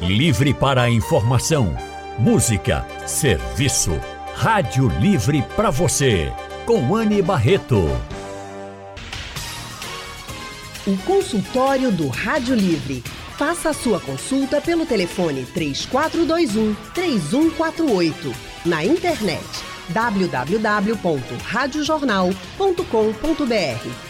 Livre para a informação, música, serviço. Rádio Livre para você, com Anne Barreto. O consultório do Rádio Livre. Faça a sua consulta pelo telefone 3421 3148. Na internet www.radiojornal.com.br.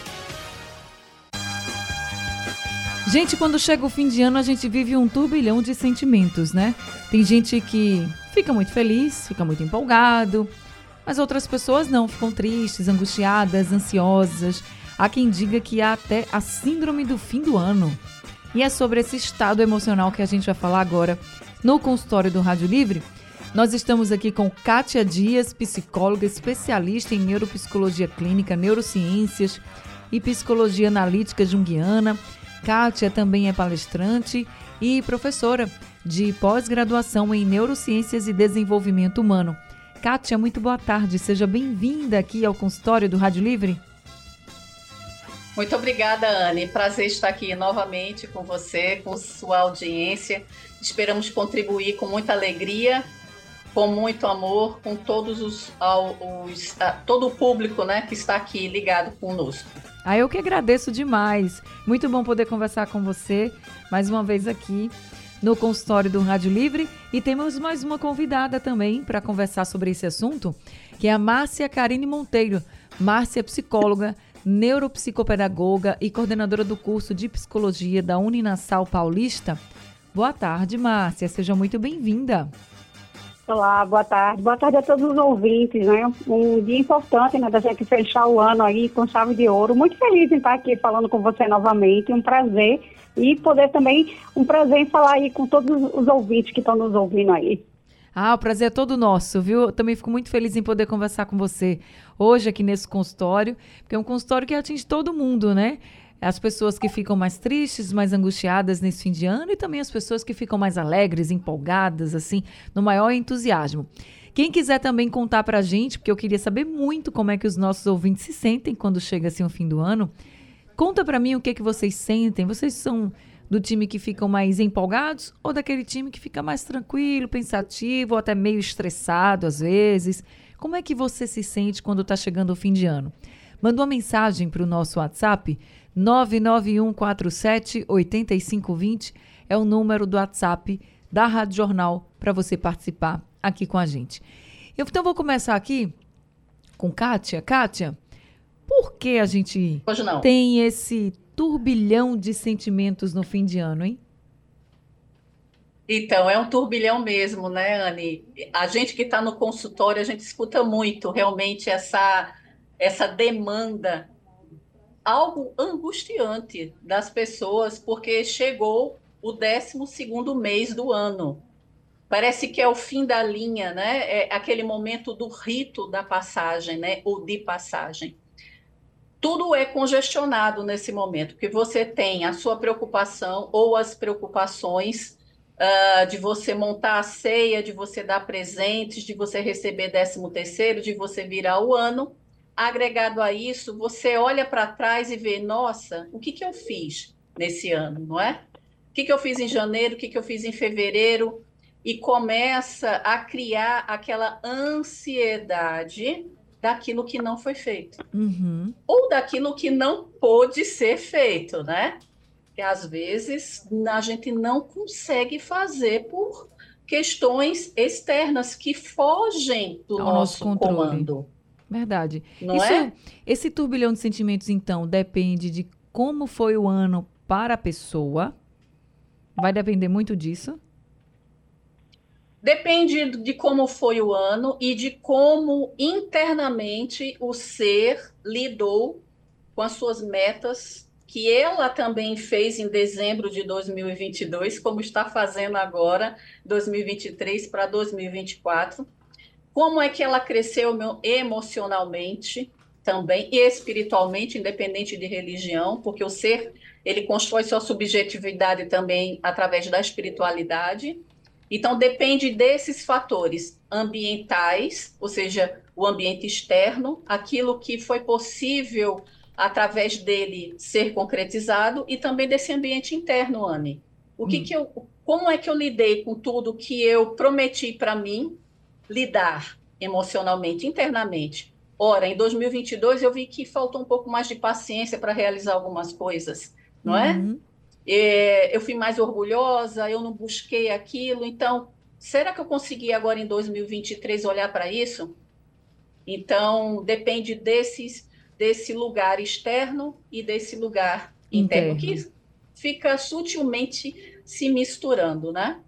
Gente, quando chega o fim de ano, a gente vive um turbilhão de sentimentos, né? Tem gente que fica muito feliz, fica muito empolgado, mas outras pessoas não, ficam tristes, angustiadas, ansiosas. Há quem diga que há até a síndrome do fim do ano. E é sobre esse estado emocional que a gente vai falar agora no consultório do Rádio Livre. Nós estamos aqui com Kátia Dias, psicóloga especialista em neuropsicologia clínica, neurociências e psicologia analítica junguiana. Kátia também é palestrante e professora de pós-graduação em Neurociências e Desenvolvimento Humano. Kátia, muito boa tarde. Seja bem-vinda aqui ao consultório do Rádio Livre. Muito obrigada, Anne. Prazer estar aqui novamente com você, com sua audiência. Esperamos contribuir com muita alegria, com muito amor, com todos os, os todo o público, né, que está aqui ligado conosco. Ah, eu que agradeço demais. Muito bom poder conversar com você mais uma vez aqui no consultório do Rádio Livre e temos mais uma convidada também para conversar sobre esse assunto, que é a Márcia Karine Monteiro. Márcia é psicóloga, neuropsicopedagoga e coordenadora do curso de psicologia da Uninasal Paulista. Boa tarde, Márcia. Seja muito bem-vinda. Olá, boa tarde. Boa tarde a todos os ouvintes, né? Um dia importante, né, da gente fechar o ano aí com chave de ouro. Muito feliz em estar aqui falando com você novamente, um prazer. E poder também, um prazer em falar aí com todos os ouvintes que estão nos ouvindo aí. Ah, o prazer é todo nosso, viu? Eu também fico muito feliz em poder conversar com você hoje aqui nesse consultório, porque é um consultório que atinge todo mundo, né? As pessoas que ficam mais tristes, mais angustiadas nesse fim de ano e também as pessoas que ficam mais alegres, empolgadas, assim, no maior entusiasmo. Quem quiser também contar pra gente, porque eu queria saber muito como é que os nossos ouvintes se sentem quando chega assim o fim do ano. Conta para mim o que que vocês sentem. Vocês são do time que ficam mais empolgados ou daquele time que fica mais tranquilo, pensativo ou até meio estressado às vezes? Como é que você se sente quando está chegando o fim de ano? Manda uma mensagem para o nosso WhatsApp 99147 8520 é o número do WhatsApp da Rádio Jornal para você participar aqui com a gente. Eu, então vou começar aqui com Kátia. Kátia, por que a gente tem esse turbilhão de sentimentos no fim de ano, hein? Então, é um turbilhão mesmo, né, Anne? A gente que está no consultório, a gente escuta muito realmente essa, essa demanda algo angustiante das pessoas, porque chegou o 12 mês do ano. Parece que é o fim da linha, né? É aquele momento do rito da passagem, né? Ou de passagem. Tudo é congestionado nesse momento, porque você tem a sua preocupação ou as preocupações uh, de você montar a ceia, de você dar presentes, de você receber 13 terceiro, de você virar o ano agregado a isso, você olha para trás e vê, nossa, o que, que eu fiz nesse ano, não é? O que, que eu fiz em janeiro, o que, que eu fiz em fevereiro, e começa a criar aquela ansiedade daquilo que não foi feito. Uhum. Ou daquilo que não pôde ser feito, né? Que às vezes a gente não consegue fazer por questões externas que fogem do Ao nosso, nosso comando. Verdade. Não Isso, é? Esse turbilhão de sentimentos, então, depende de como foi o ano para a pessoa. Vai depender muito disso? Depende de como foi o ano e de como internamente o ser lidou com as suas metas, que ela também fez em dezembro de 2022, como está fazendo agora, 2023 para 2024 como é que ela cresceu emocionalmente também e espiritualmente, independente de religião, porque o ser ele constrói sua subjetividade também através da espiritualidade. Então depende desses fatores ambientais, ou seja, o ambiente externo, aquilo que foi possível através dele ser concretizado e também desse ambiente interno, Anne. O que, hum. que eu, como é que eu lidei com tudo que eu prometi para mim lidar emocionalmente, internamente? Ora, em 2022 eu vi que faltou um pouco mais de paciência para realizar algumas coisas, não é? uhum. é? Eu fui mais orgulhosa, eu não busquei aquilo, então será que eu consegui agora em 2023 olhar para isso? Então depende desses desse lugar externo e desse lugar interno, interno. que fica sutilmente se misturando, né?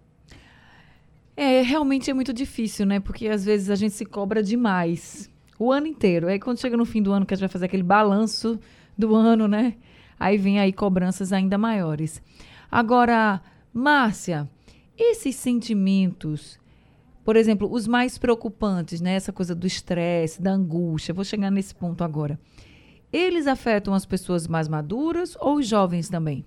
É, realmente é muito difícil, né? Porque às vezes a gente se cobra demais o ano inteiro. Aí quando chega no fim do ano que a gente vai fazer aquele balanço do ano, né? Aí vem aí cobranças ainda maiores. Agora, Márcia, esses sentimentos, por exemplo, os mais preocupantes, né? Essa coisa do estresse, da angústia, vou chegar nesse ponto agora. Eles afetam as pessoas mais maduras ou os jovens também?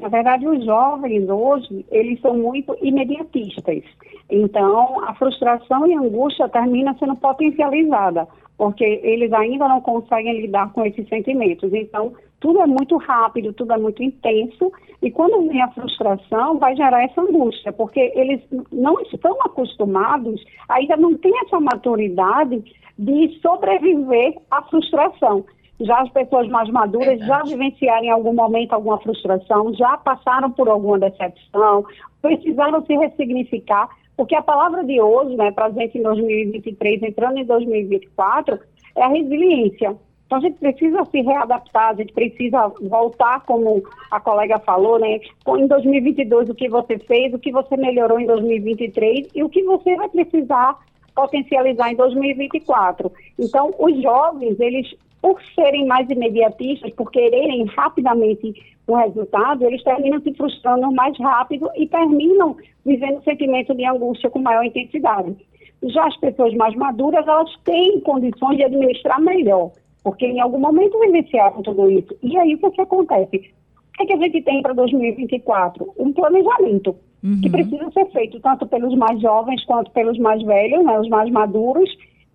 Na verdade, os jovens hoje, eles são muito imediatistas. Então, a frustração e a angústia termina sendo potencializada, porque eles ainda não conseguem lidar com esses sentimentos. Então, tudo é muito rápido, tudo é muito intenso, e quando vem a frustração, vai gerar essa angústia, porque eles não estão acostumados, ainda não têm essa maturidade de sobreviver à frustração já as pessoas mais maduras Verdade. já vivenciaram em algum momento alguma frustração, já passaram por alguma decepção, precisaram se ressignificar, porque a palavra de hoje, né, para a gente em 2023, entrando em 2024, é a resiliência. Então a gente precisa se readaptar, a gente precisa voltar, como a colega falou, né? Em 2022 o que você fez, o que você melhorou em 2023 e o que você vai precisar potencializar em 2024. Então, os jovens, eles por serem mais imediatistas, por quererem rapidamente o resultado, eles terminam se frustrando mais rápido e terminam vivendo um sentimento de angústia com maior intensidade. Já as pessoas mais maduras, elas têm condições de administrar melhor, porque em algum momento vivenciaram tudo isso. E aí o que, é que acontece? O que, é que a gente tem para 2024? Um planejamento uhum. que precisa ser feito tanto pelos mais jovens quanto pelos mais velhos, né, os mais maduros,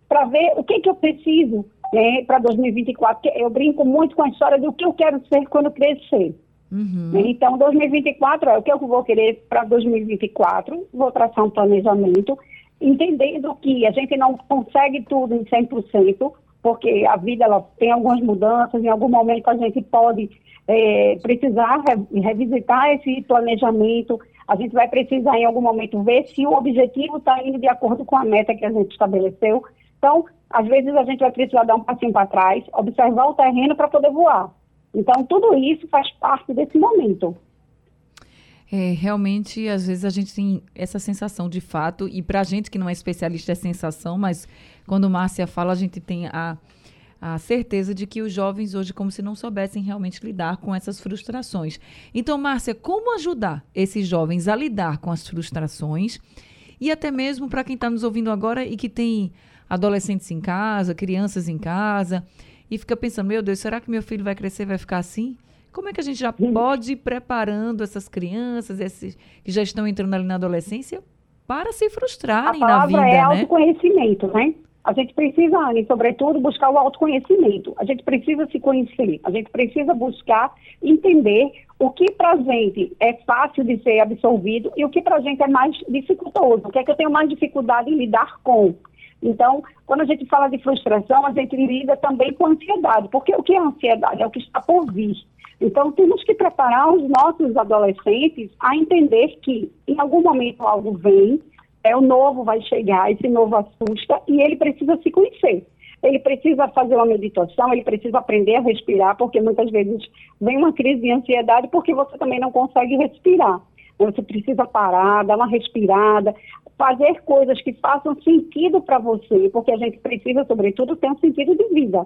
para ver o que, é que eu preciso né, para 2024. Eu brinco muito com a história do que eu quero ser quando crescer. Uhum. Então, 2024 é o que eu vou querer para 2024. Vou traçar um planejamento, entendendo que a gente não consegue tudo em 100%, porque a vida ela tem algumas mudanças, em algum momento a gente pode é, precisar re revisitar esse planejamento, a gente vai precisar em algum momento ver se o objetivo está indo de acordo com a meta que a gente estabeleceu. Então, às vezes a gente vai precisar dar um passinho para trás, observar o terreno para poder voar. Então, tudo isso faz parte desse momento. É, realmente, às vezes a gente tem essa sensação de fato, e para a gente que não é especialista é sensação, mas quando Márcia fala, a gente tem a, a certeza de que os jovens hoje, como se não soubessem realmente lidar com essas frustrações. Então, Márcia, como ajudar esses jovens a lidar com as frustrações? E até mesmo para quem está nos ouvindo agora e que tem adolescentes em casa, crianças em casa, e fica pensando, meu Deus, será que meu filho vai crescer e vai ficar assim? Como é que a gente já pode ir preparando essas crianças, esses que já estão entrando ali na adolescência, para se frustrarem na vida, é né? autoconhecimento, né? A gente precisa, Anne, sobretudo, buscar o autoconhecimento. A gente precisa se conhecer. A gente precisa buscar entender o que para a gente é fácil de ser absorvido e o que para a gente é mais dificultoso. O que é que eu tenho mais dificuldade em lidar com. Então, quando a gente fala de frustração, a gente lida também com ansiedade, porque o que é ansiedade? É o que está por vir. Então, temos que preparar os nossos adolescentes a entender que, em algum momento, algo vem, é o novo vai chegar, esse novo assusta, e ele precisa se conhecer. Ele precisa fazer uma meditação, ele precisa aprender a respirar, porque muitas vezes vem uma crise de ansiedade porque você também não consegue respirar. Você precisa parar, dar uma respirada, fazer coisas que façam sentido para você, porque a gente precisa, sobretudo, ter um sentido de vida.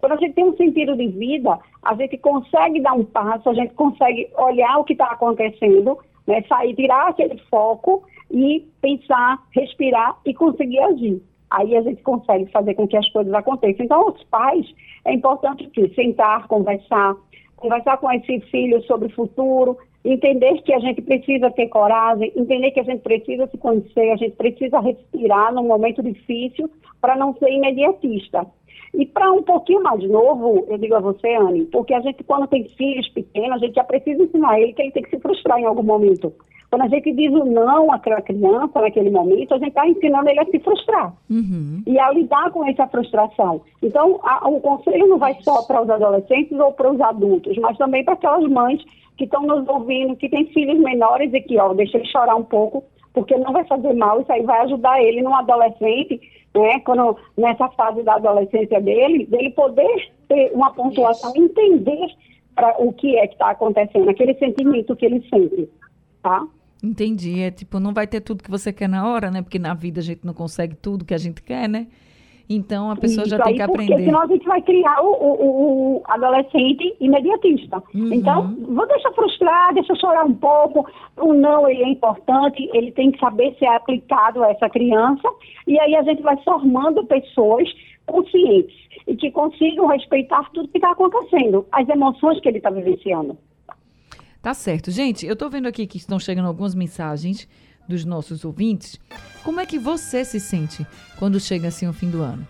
Quando a gente tem um sentido de vida, a gente consegue dar um passo, a gente consegue olhar o que está acontecendo, né, sair, tirar aquele foco e pensar, respirar e conseguir agir. Aí a gente consegue fazer com que as coisas aconteçam. Então, os pais, é importante que sentar, conversar, conversar com esse filho sobre o futuro, entender que a gente precisa ter coragem, entender que a gente precisa se conhecer, a gente precisa respirar num momento difícil para não ser imediatista. E para um pouquinho mais novo, eu digo a você, Anne, porque a gente, quando tem filhos pequenos, a gente já precisa ensinar ele que ele tem que se frustrar em algum momento. Quando a gente diz o não àquela criança naquele momento, a gente está ensinando ele a se frustrar Uhum. e a lidar com essa frustração. Então, a, o conselho não vai só para os adolescentes ou para os adultos, mas também para aquelas mães que estão nos ouvindo, que têm filhos menores e que, ó, deixa ele chorar um pouco, porque não vai fazer mal, isso aí vai ajudar ele num adolescente, né, quando, nessa fase da adolescência dele, dele poder ter uma pontuação, entender pra, o que é que está acontecendo, aquele sentimento que ele sente, tá? Entendi. É tipo, não vai ter tudo que você quer na hora, né? Porque na vida a gente não consegue tudo que a gente quer, né? Então a pessoa já Isso tem aí, que Porque aprender. senão a gente vai criar o, o- o adolescente imediatista. Uhum. Então, vou deixar frustrar, deixa chorar um pouco. O não, ele é importante, ele tem que saber ser aplicado a essa criança. E aí a gente vai formando pessoas conscientes e que consigam respeitar tudo que está acontecendo, as emoções que ele está vivenciando. Tá certo. Gente, eu tô vendo aqui que estão chegando algumas mensagens dos nossos ouvintes. Como é que você se sente quando chega assim o fim do ano?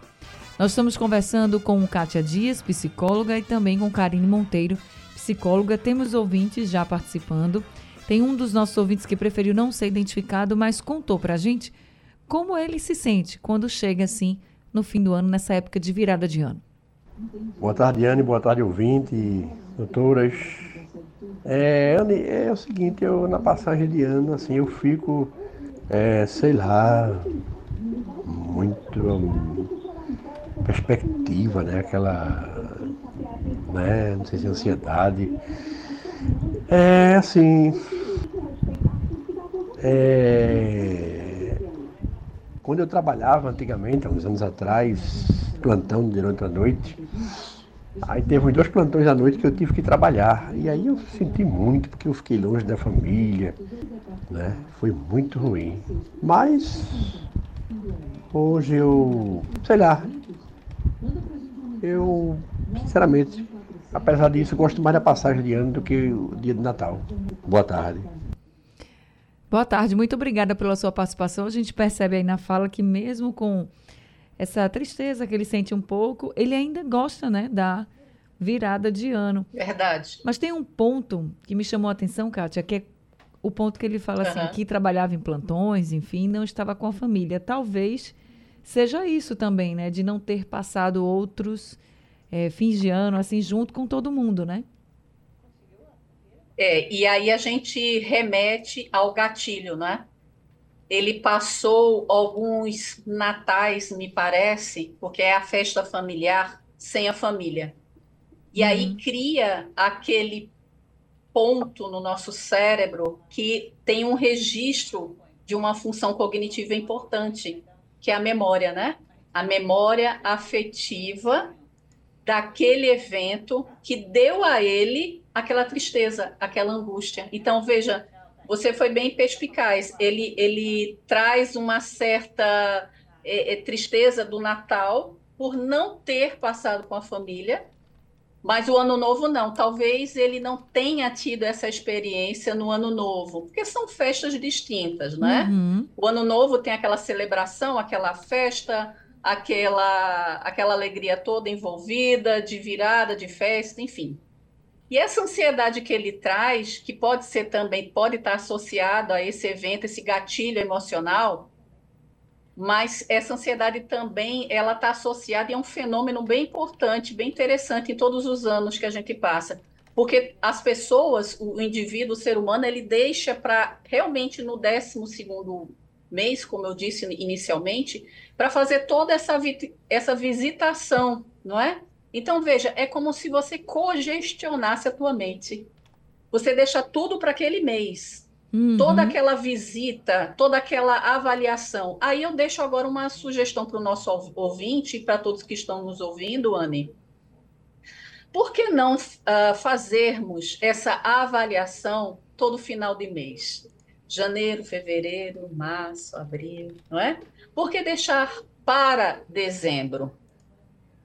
Nós estamos conversando com Kátia Dias, psicóloga, e também com Karine Monteiro, psicóloga. Temos ouvintes já participando. Tem um dos nossos ouvintes que preferiu não ser identificado, mas contou pra gente como ele se sente quando chega assim no fim do ano, nessa época de virada de ano. Boa tarde, Anne. Boa tarde, ouvinte, doutoras. É, é o seguinte, eu na passagem de ano, assim, eu fico, é, sei lá, muito hum, perspectiva, né? Aquela, né? Não sei se é ansiedade. É, assim, é, quando eu trabalhava antigamente, há uns anos atrás, plantão durante a noite, aí teve uns dois plantões à noite que eu tive que trabalhar. E aí eu senti muito, porque eu fiquei longe da família, né? Foi muito ruim. Mas hoje eu, sei lá, eu, sinceramente, apesar disso, gosto mais da passagem de ano do que o dia de Natal. Boa tarde. Boa tarde, muito obrigada pela sua participação. A gente percebe aí na fala que mesmo com essa tristeza que ele sente um pouco, ele ainda gosta, né, da virada de ano. Verdade. Mas tem um ponto que me chamou a atenção, Kátia, que é o ponto que ele fala assim, Aham. que trabalhava em plantões, enfim, não estava com a família. Talvez seja isso também, né, de não ter passado outros eh, fins de ano assim junto com todo mundo, né? É, e aí a gente remete ao gatilho, né? Ele passou alguns natais, me parece, porque é a festa familiar, sem a família. E aí cria aquele ponto no nosso cérebro que tem um registro de uma função cognitiva importante, que é a memória, né? A memória afetiva daquele evento que deu a ele aquela tristeza, aquela angústia. Então, veja, você foi bem perspicaz. Ele, ele traz uma certa é, é, tristeza do Natal por não ter passado com a família, mas o Ano Novo não. Talvez ele não tenha tido essa experiência no Ano Novo, porque são festas distintas, né? Uhum. O Ano Novo tem aquela celebração, aquela festa, aquela, aquela alegria toda envolvida, de virada, de festa, enfim. E essa ansiedade que ele traz, que pode ser também, pode estar associado a esse evento, esse gatilho emocional, mas essa ansiedade também, ela está associada e é um fenômeno bem importante, bem interessante em todos os anos que a gente passa. Porque as pessoas, o indivíduo, o ser humano, ele deixa para realmente no 12º mês, como eu disse inicialmente, para fazer toda essa, vi- essa visitação, não é? Então, veja, é como se você cogestionasse a tua mente. Você deixa tudo para aquele mês. Uhum. Toda aquela visita, toda aquela avaliação. Aí eu deixo agora uma sugestão para o nosso ou- ouvinte para todos que estão nos ouvindo, Anne. Por que não ah, fazermos essa avaliação todo final de mês? Janeiro, fevereiro, março, abril, não é? Por que deixar para dezembro?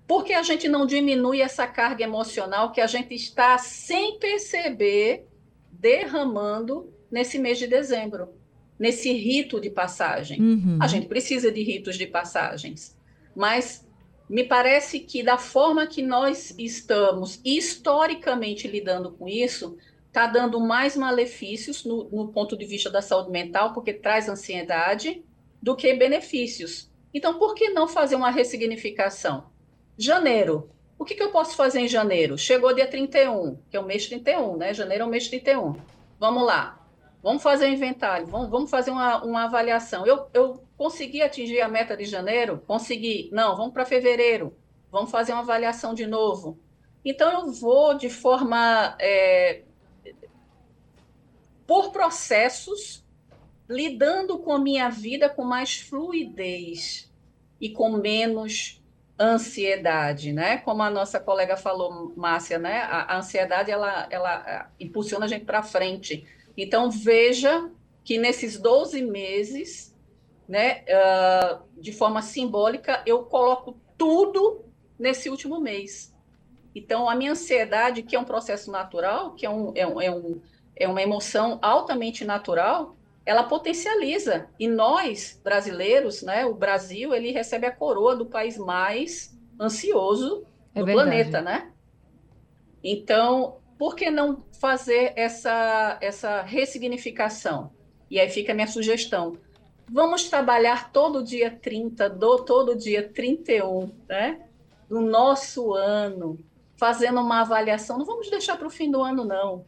Por que a gente não diminui essa carga emocional que a gente está sem perceber derramando nesse mês de dezembro, nesse rito de passagem. Uhum. A gente precisa de ritos de passagens, mas me parece que da forma que nós estamos historicamente lidando com isso, está dando mais malefícios no, no, ponto de vista da saúde mental, porque traz ansiedade, do que benefícios. Então, por que não fazer uma ressignificação? Janeiro. O que, que eu posso fazer em janeiro? Chegou dia 31, que é o mês 31, né? Janeiro é o mês 31. Vamos lá. Vamos fazer um inventário, vamos, vamos fazer uma, uma avaliação. Eu, eu consegui atingir a meta de janeiro? Consegui. Não, vamos para fevereiro. Vamos fazer uma avaliação de novo. Então, eu vou de forma é, por processos, lidando com a minha vida com mais fluidez e com menos ansiedade, né? Como a nossa colega falou, Márcia, né? A, a ansiedade ela, ela impulsiona a gente para frente. Então veja que nesses 12 meses, né, uh, de forma simbólica, eu coloco tudo nesse último mês. Então a minha ansiedade, que é um processo natural, que é um, é um, é um é uma emoção altamente natural, ela potencializa. E nós, brasileiros, né, o Brasil, ele recebe a coroa do país mais ansioso é do verdade. planeta, né? Então, por que não fazer essa, essa ressignificação? E aí fica a minha sugestão. Vamos trabalhar todo dia 30, do, todo dia 31, né? Do nosso ano, fazendo uma avaliação. Não vamos deixar para o fim do ano, não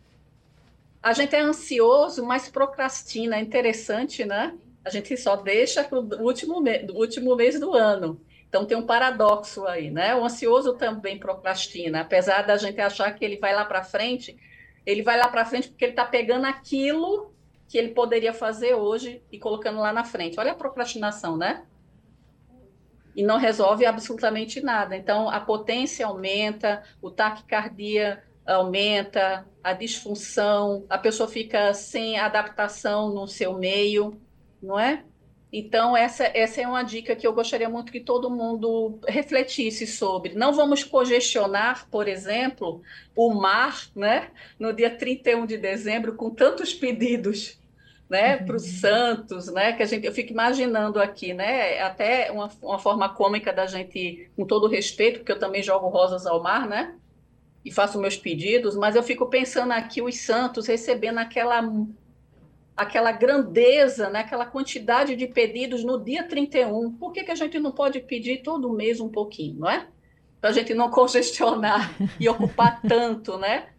a gente é ansioso, mas procrastina. É interessante, né? A gente só deixa para o último, último mês do ano. Então tem um paradoxo aí, né? O ansioso também procrastina, apesar da gente achar que ele vai lá para frente, ele vai lá para frente porque ele está pegando aquilo que ele poderia fazer hoje e colocando lá na frente. Olha a procrastinação, né? E não resolve absolutamente nada. Então a potência aumenta, o taquicardia aumenta, a disfunção, a pessoa fica sem adaptação no seu meio, não é? Então, essa, essa é uma dica que eu gostaria muito que todo mundo refletisse sobre. Não vamos congestionar, por exemplo, o mar né, no dia 31 de dezembro com tantos pedidos né, para os uhum. santos, né, que a gente, eu fico imaginando aqui, né, até uma, uma forma cômica da gente, com todo respeito, porque eu também jogo rosas ao mar, né, e faço meus pedidos, mas eu fico pensando aqui os santos recebendo aquela aquela grandeza, né, aquela quantidade de pedidos no dia 31. Por que, que a gente não pode pedir todo mês um pouquinho, não é? Para a gente não congestionar e ocupar tanto, né?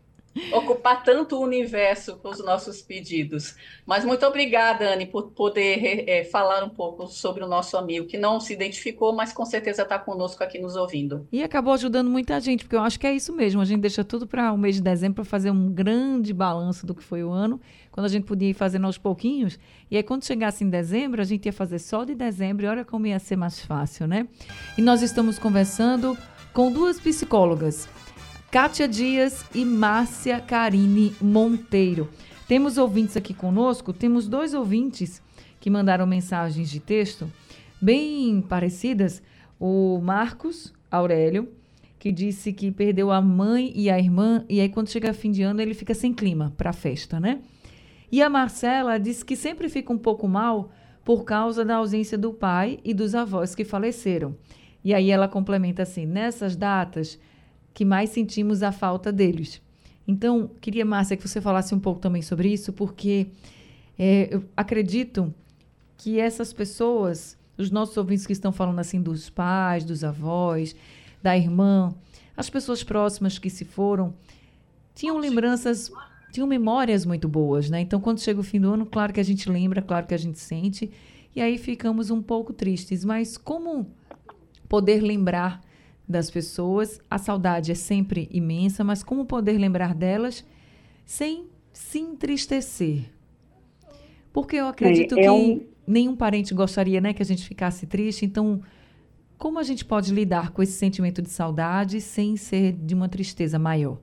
ocupar tanto o universo com os nossos pedidos. Mas muito obrigada, Anne, por poder é, falar um pouco sobre o nosso amigo, que não se identificou, mas com certeza está conosco aqui nos ouvindo. E acabou ajudando muita gente, porque eu acho que é isso mesmo. A gente deixa tudo para o mês de dezembro para fazer um grande balanço do que foi o ano, quando a gente podia ir fazendo aos pouquinhos. E aí, quando chegasse em dezembro, a gente ia fazer só de dezembro, e olha como ia ser mais fácil, né? E nós estamos conversando com duas psicólogas. Kátia Dias e Márcia Karine Monteiro. Temos ouvintes aqui conosco, temos dois ouvintes que mandaram mensagens de texto bem parecidas. O Marcos Aurélio, que disse que perdeu a mãe e a irmã, e aí quando chega fim de ano ele fica sem clima para a festa, né? E a Marcela disse que sempre fica um pouco mal por causa da ausência do pai e dos avós que faleceram. E aí ela complementa assim: nessas datas que mais sentimos a falta deles. Então, queria, Márcia, que você falasse um pouco também sobre isso, porque é, eu acredito que essas pessoas, os nossos ouvintes que estão falando assim dos pais, dos avós, da irmã, as pessoas próximas que se foram, tinham lembranças, tinham memórias muito boas, né? Então, quando chega o fim do ano, claro que a gente lembra, claro que a gente sente, e aí ficamos um pouco tristes. Mas como poder lembrar das pessoas. A saudade é sempre imensa, mas como poder lembrar delas sem se entristecer? Porque eu acredito é, é que um... nenhum parente gostaria né, que a gente ficasse triste. Então, como a gente pode lidar com esse sentimento de saudade sem ser de uma tristeza maior?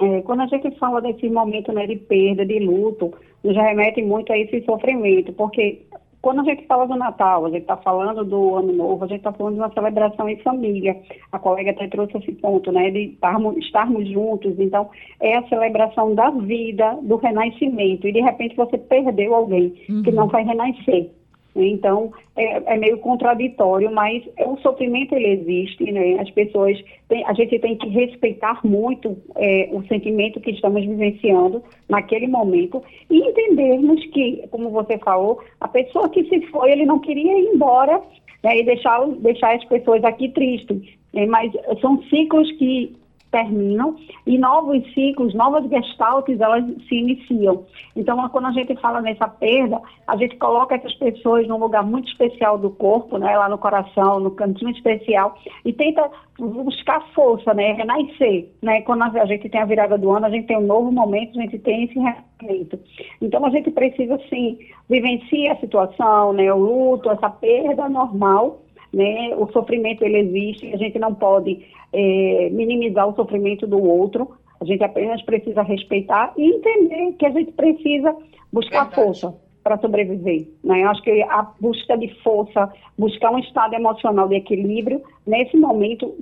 É, quando a gente fala desse momento né, de perda, de luto, já remete muito a esse sofrimento, porque quando a gente fala do Natal, a gente está falando do Ano Novo, a gente está falando de uma celebração em família. A colega até trouxe esse ponto, né, de estarmos, estarmos juntos. Então, é a celebração da vida, do renascimento. E, de repente, você perdeu alguém uhum. que não vai renascer. Então, é, é, meio contraditório, mas o sofrimento ele existe, né? As pessoas, tem, a gente tem que respeitar muito é, o sentimento que estamos vivenciando naquele momento e entendermos que, como você falou, a pessoa que se foi, ele não queria ir embora né, e deixar, deixar as pessoas aqui tristes. Né? Mas são ciclos que terminam e novos ciclos, novas gestaltes, elas se iniciam. Então, quando a gente fala nessa perda, a gente coloca essas pessoas num lugar muito especial do corpo, né, lá no coração, no cantinho especial, e tenta buscar força, né, renascer, né, quando a gente tem a virada do ano, a gente tem um novo momento, a gente tem esse renascimento. Então, a gente precisa, sim, vivenciar a situação, né, o luto, essa perda normal, né? O sofrimento ele existe, a gente não pode é, minimizar o sofrimento do outro, a gente apenas precisa respeitar e entender que a gente precisa buscar Verdade. força para sobreviver. Né? Eu acho que a busca de força, buscar um estado emocional de equilíbrio, nesse momento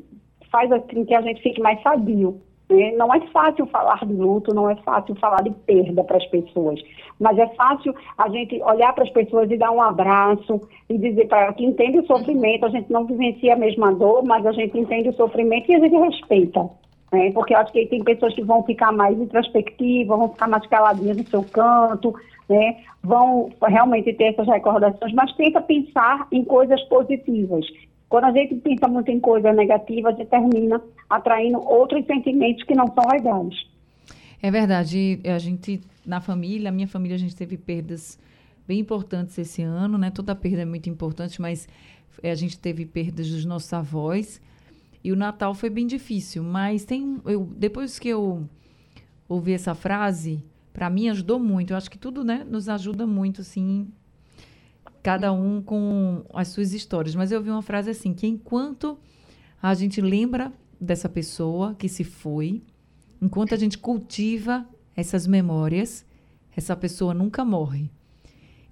faz com que a gente fique mais sadio. Não é fácil falar de luto, não é fácil falar de perda para as pessoas, mas é fácil a gente olhar para as pessoas e dar um abraço e dizer para ela que entende o sofrimento, a gente não vivencia a mesma dor, mas a gente entende o sofrimento e a gente respeita. Né? Porque eu acho que tem pessoas que vão ficar mais introspectivas, vão ficar mais caladinhas no seu canto, né? vão realmente ter essas recordações, mas tenta pensar em coisas positivas. Quando a gente pensa muito em coisa negativa, a gente termina atraindo outros sentimentos que não são legais. É verdade. A gente, na família, a minha família, a gente teve perdas bem importantes esse ano, né? Toda perda é muito importante, mas é, a gente teve perdas dos nossos avós. E o Natal foi bem difícil, mas tem eu depois que eu ouvi essa frase, para mim ajudou muito. Eu acho que tudo, né, nos ajuda muito assim cada um com as suas histórias. Mas eu vi uma frase assim, que enquanto a gente lembra dessa pessoa que se foi, enquanto a gente cultiva essas memórias, essa pessoa nunca morre.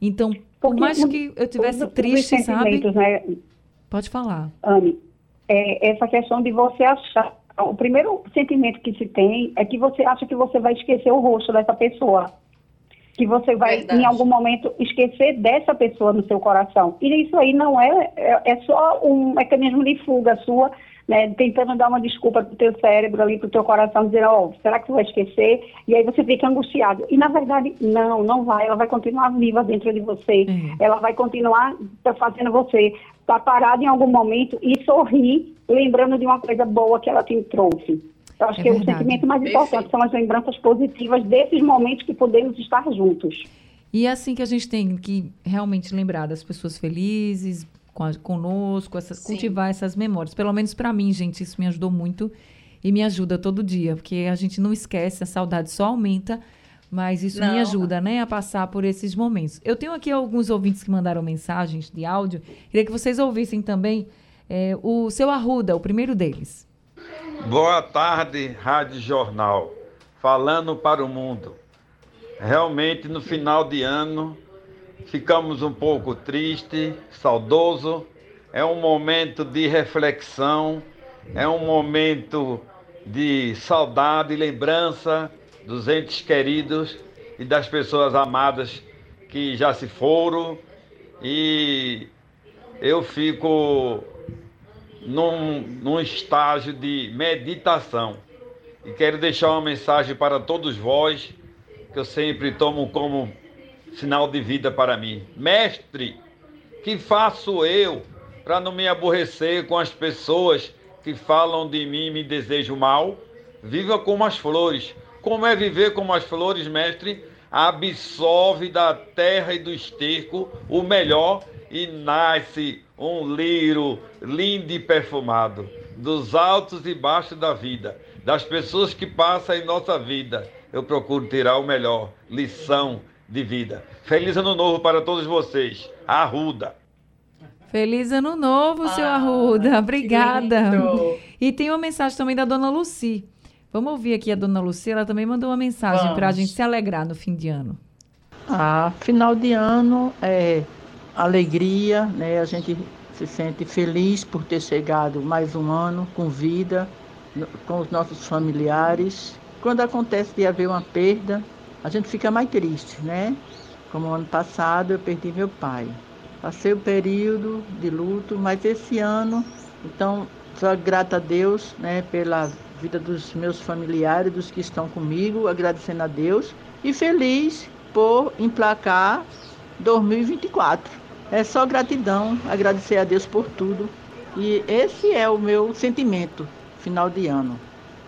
Então, por Porque mais que eu tivesse triste, sabe? Né? Pode falar. Anne, é essa questão de você achar. O primeiro sentimento que se tem é que você acha que você vai esquecer o rosto dessa pessoa que você vai, Verdade. em algum momento, esquecer dessa pessoa no seu coração. E isso aí não é, é, é só um mecanismo de fuga sua, né, tentando dar uma desculpa para o teu cérebro ali, para o teu coração, dizer, ó, oh, será que você vai esquecer? E aí você fica angustiado. E, na verdade, não, não vai. Ela vai continuar viva dentro de você. Uhum. Ela vai continuar fazendo você estar tá parado em algum momento e sorrir, lembrando de uma coisa boa que ela te trouxe. Eu acho é que verdade. o sentimento mais importante são as lembranças positivas desses momentos que podemos estar juntos. E é assim que a gente tem que realmente lembrar das pessoas felizes, com a, conosco, essas, cultivar essas memórias. Pelo menos para mim, gente, isso me ajudou muito e me ajuda todo dia, porque a gente não esquece, a saudade só aumenta, mas isso não. me ajuda, né, a passar por esses momentos. Eu tenho aqui alguns ouvintes que mandaram mensagens de áudio, queria que vocês ouvissem também é, o seu Arruda, o primeiro deles. Boa tarde, Rádio Jornal. Falando para o mundo. Realmente, no final de ano, ficamos um pouco triste, saudoso. É um momento de reflexão, é um momento de saudade e lembrança dos entes queridos e das pessoas amadas que já se foram. E eu fico num, num estágio de meditação. E quero deixar uma mensagem para todos vós, que eu sempre tomo como sinal de vida para mim. Mestre, que faço eu para não me aborrecer com as pessoas que falam de mim e me desejam mal? Viva como as flores. Como é viver como as flores, mestre? Absorve da terra e do esterco o melhor e nasce um lírio lindo e perfumado, dos altos e baixos da vida, das pessoas que passam em nossa vida. Eu procuro tirar o melhor, lição de vida. Feliz ano novo para todos vocês. Arruda. Feliz ano novo, seu ah, Arruda. Obrigada. E tem uma mensagem também da dona Luci. Vamos ouvir aqui a dona Luci. Ela também mandou uma mensagem para a gente se alegrar no fim de ano. Ah, final de ano é alegria, né? A gente se sente feliz por ter chegado mais um ano com vida, com os nossos familiares. Quando acontece de haver uma perda, a gente fica mais triste, né? Como ano passado eu perdi meu pai. Passei o período de luto, mas esse ano, então, sou grata a Deus, né, pela vida dos meus familiares, dos que estão comigo, agradecendo a Deus e feliz por emplacar 2024. É só gratidão, agradecer a Deus por tudo. E esse é o meu sentimento final de ano.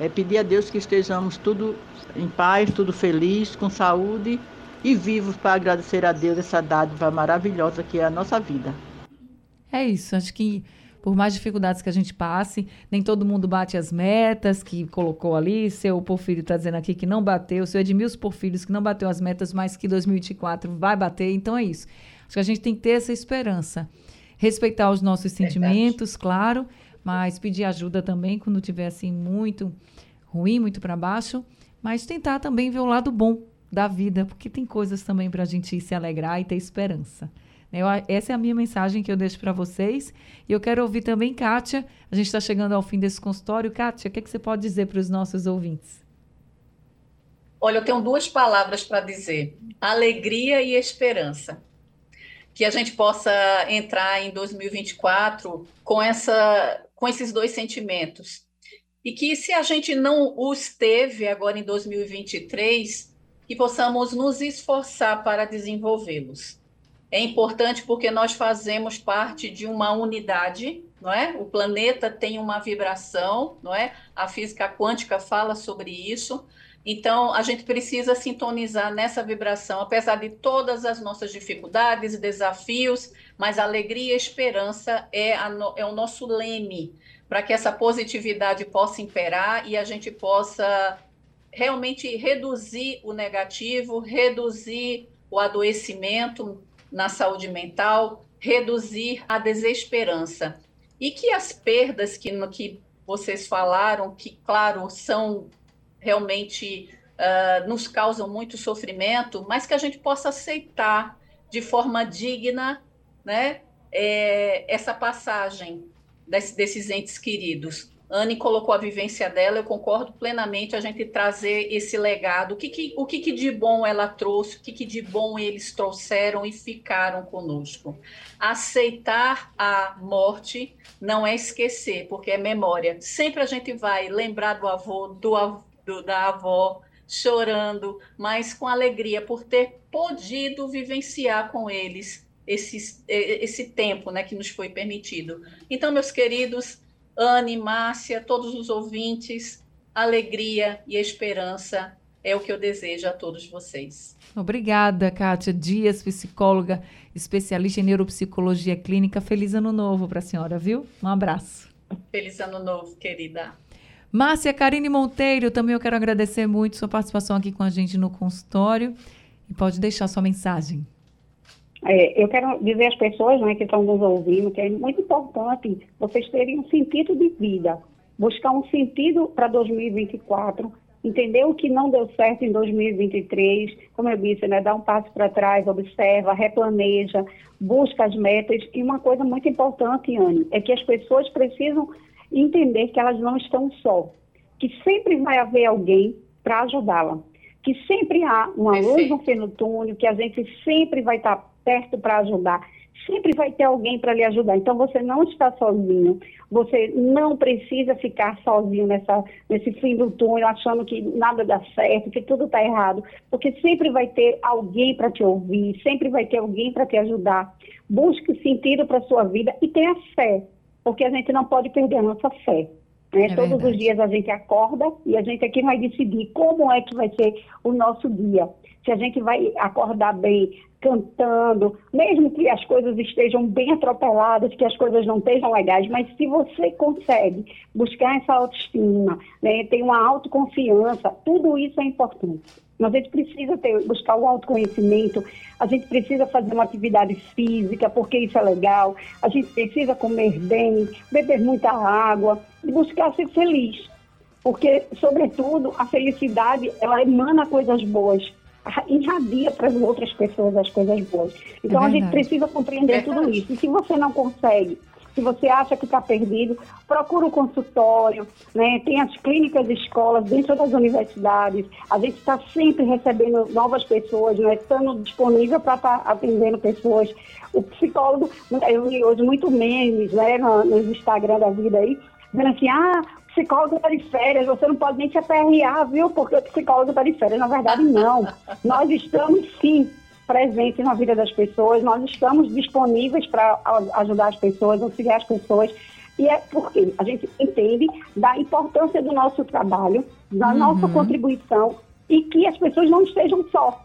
É pedir a Deus que estejamos tudo em paz, tudo feliz, com saúde e vivos para agradecer a Deus essa dádiva maravilhosa que é a nossa vida. É isso, acho que por mais dificuldades que a gente passe, nem todo mundo bate as metas que colocou ali. Seu Porfírio está dizendo aqui que não bateu, seu Edmilson Porfírios que não bateu as metas, mas que 2024 vai bater. Então é isso. Acho que a gente tem que ter essa esperança. Respeitar os nossos sentimentos, claro, mas pedir ajuda também quando tiver assim muito ruim, muito para baixo, mas tentar também ver o lado bom da vida, porque tem coisas também para a gente se alegrar e ter esperança. Eu, essa é a minha mensagem que eu deixo para vocês. E eu quero ouvir também Kátia. A gente está chegando ao fim desse consultório. Kátia, o que, é que você pode dizer para os nossos ouvintes? Olha, eu tenho duas palavras para dizer: alegria e esperança. Que a gente possa entrar em 2024 com, essa, com esses dois sentimentos. E que se a gente não os teve agora em 2023, que possamos nos esforçar para desenvolvê-los é importante porque nós fazemos parte de uma unidade, não é? O planeta tem uma vibração, não é? A física quântica fala sobre isso. Então, a gente precisa sintonizar nessa vibração, apesar de todas as nossas dificuldades, desafios, mas alegria e esperança é, no, é o nosso leme para que essa positividade possa imperar e a gente possa realmente reduzir o negativo, reduzir o adoecimento, na saúde mental, reduzir a desesperança. E que as perdas que, que vocês falaram, que, claro, são realmente uh, nos causam muito sofrimento, mas que a gente possa aceitar de forma digna né, é, essa passagem desse, desses entes queridos. Anne colocou a vivência dela, eu concordo plenamente a gente trazer esse legado. O que, que o que, que, de bom ela trouxe, o que, que de bom eles trouxeram e ficaram conosco. Aceitar a morte não é esquecer, porque é memória. Sempre a gente vai lembrar do avô, do, do da avó, chorando, mas com alegria por ter podido vivenciar com eles esse, esse tempo né, que nos foi permitido. Então, meus queridos, Anne, Márcia, todos os ouvintes, alegria e esperança é o que eu desejo a todos vocês. Obrigada, Kátia Dias, psicóloga, especialista em neuropsicologia clínica. Feliz ano novo para a senhora, viu? Um abraço. Feliz ano novo, querida. Márcia Karine Monteiro, também eu quero agradecer muito sua participação aqui com a gente no consultório. E pode deixar sua mensagem. É, eu quero dizer às pessoas né, que estão nos ouvindo que é muito importante vocês terem um sentido de vida, buscar um sentido para 2024, entender o que não deu certo em 2023, como eu disse, né, dar um passo para trás, observa, replaneja, busca as metas. E uma coisa muito importante, Anne, é que as pessoas precisam entender que elas não estão só, que sempre vai haver alguém para ajudá-la, que sempre há uma luz no fim do túnel, que a gente sempre vai estar perto para ajudar. Sempre vai ter alguém para lhe ajudar. Então você não está sozinho. Você não precisa ficar sozinho nessa, nesse fim do túnel, achando que nada dá certo, que tudo está errado. Porque sempre vai ter alguém para te ouvir, sempre vai ter alguém para te ajudar. Busque sentido para a sua vida e tenha fé. Porque a gente não pode perder a nossa fé. Né? É Todos os dias a gente acorda e a gente aqui vai decidir como é que vai ser o nosso dia. Se a gente vai acordar bem, cantando, mesmo que as coisas estejam bem atropeladas, que as coisas não estejam legais, mas se você consegue buscar essa autoestima, né, ter uma autoconfiança, tudo isso é importante. A gente precisa ter, buscar o autoconhecimento, a gente precisa fazer uma atividade física, porque isso é legal, a gente precisa comer bem, beber muita água, e buscar ser feliz. Porque, sobretudo, a felicidade, ela emana coisas boas irradia para as outras pessoas as coisas boas. Então é a gente precisa compreender é tudo isso. E se você não consegue se você acha que está perdido, procura o consultório, né? tem as clínicas e escolas dentro das universidades. A gente está sempre recebendo novas pessoas, né? estando disponível para estar tá atendendo pessoas. O psicólogo, eu vi hoje muito memes né? no, no Instagram da vida aí, dizendo assim, ah, psicólogo está de férias, você não pode nem se aperrear, viu? Porque o psicólogo está de férias. Na verdade, não. Nós estamos sim presente na vida das pessoas, nós estamos disponíveis para ajudar as pessoas, auxiliar as pessoas. E é porque a gente entende da importância do nosso trabalho, da uhum. nossa contribuição e que as pessoas não estejam só.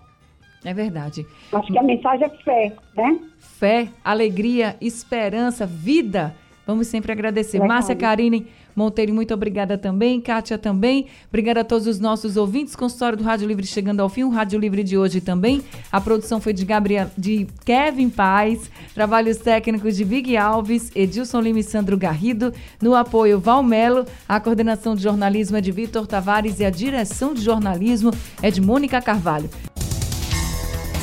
É verdade. Acho que a mensagem é fé, né? Fé, alegria, esperança, vida. Vamos sempre agradecer. Verdade. Márcia Karine, Monteiro, muito obrigada também. Kátia também. Obrigada a todos os nossos ouvintes. Consultório do Rádio Livre chegando ao fim. O Rádio Livre de hoje também. A produção foi de Gabriel, de Kevin Paz. Trabalhos técnicos de Vig Alves, Edilson Lima e Sandro Garrido. No apoio, Valmelo. A coordenação de jornalismo é de Vitor Tavares e a direção de jornalismo é de Mônica Carvalho.